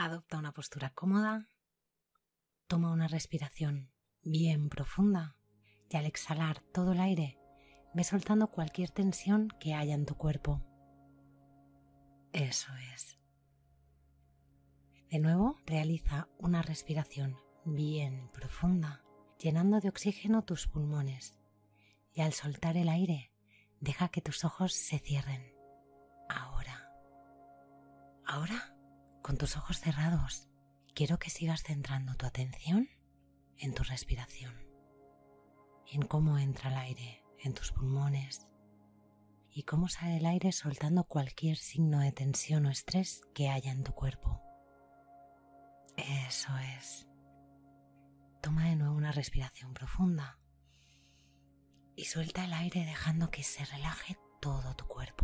Adopta una postura cómoda. Toma una respiración bien profunda y al exhalar todo el aire, ve soltando cualquier tensión que haya en tu cuerpo. Eso es. De nuevo, realiza una respiración bien profunda, llenando de oxígeno tus pulmones y al soltar el aire, deja que tus ojos se cierren. Ahora. Ahora, con tus ojos cerrados, quiero que sigas centrando tu atención en tu respiración, en cómo entra el aire en tus pulmones y cómo sale el aire soltando cualquier signo de tensión o estrés que haya en tu cuerpo. Eso es. Toma de nuevo una respiración profunda y suelta el aire dejando que se relaje todo tu cuerpo.